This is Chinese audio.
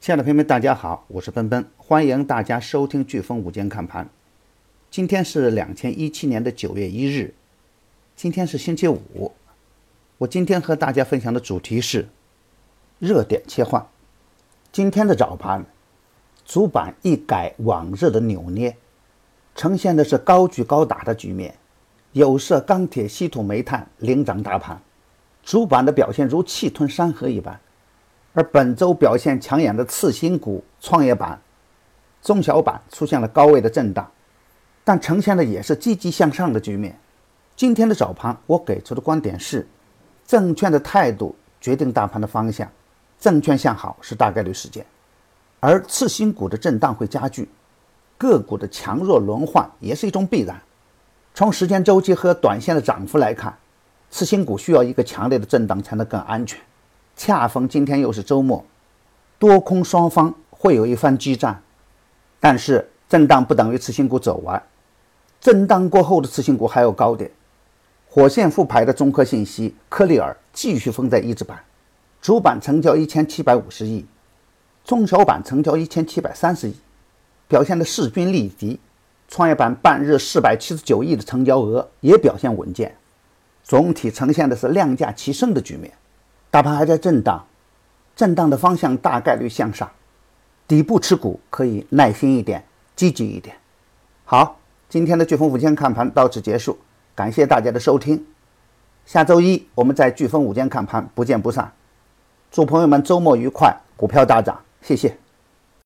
亲爱的朋友们，大家好，我是奔奔，欢迎大家收听飓风午间看盘。今天是两千一七年的九月一日，今天是星期五。我今天和大家分享的主题是热点切换。今天的早盘，主板一改往日的扭捏，呈现的是高举高打的局面，有色、钢铁、稀土、煤炭领涨大盘，主板的表现如气吞山河一般。而本周表现抢眼的次新股、创业板、中小板出现了高位的震荡，但呈现的也是积极向上的局面。今天的早盘，我给出的观点是：证券的态度决定大盘的方向，证券向好是大概率事件，而次新股的震荡会加剧，个股的强弱轮换也是一种必然。从时间周期和短线的涨幅来看，次新股需要一个强烈的震荡才能更安全。恰逢今天又是周末，多空双方会有一番激战，但是震荡不等于次新股走完，震荡过后的次新股还有高点。火线复牌的综合信息，科利尔继续封在一字板，主板成交一千七百五十亿，中小板成交一千七百三十亿，表现的势均力敌。创业板半日四百七十九亿的成交额也表现稳健，总体呈现的是量价齐升的局面。大盘还在震荡，震荡的方向大概率向上，底部持股可以耐心一点，积极一点。好，今天的飓风午间看盘到此结束，感谢大家的收听。下周一我们在飓风午间看盘不见不散。祝朋友们周末愉快，股票大涨，谢谢。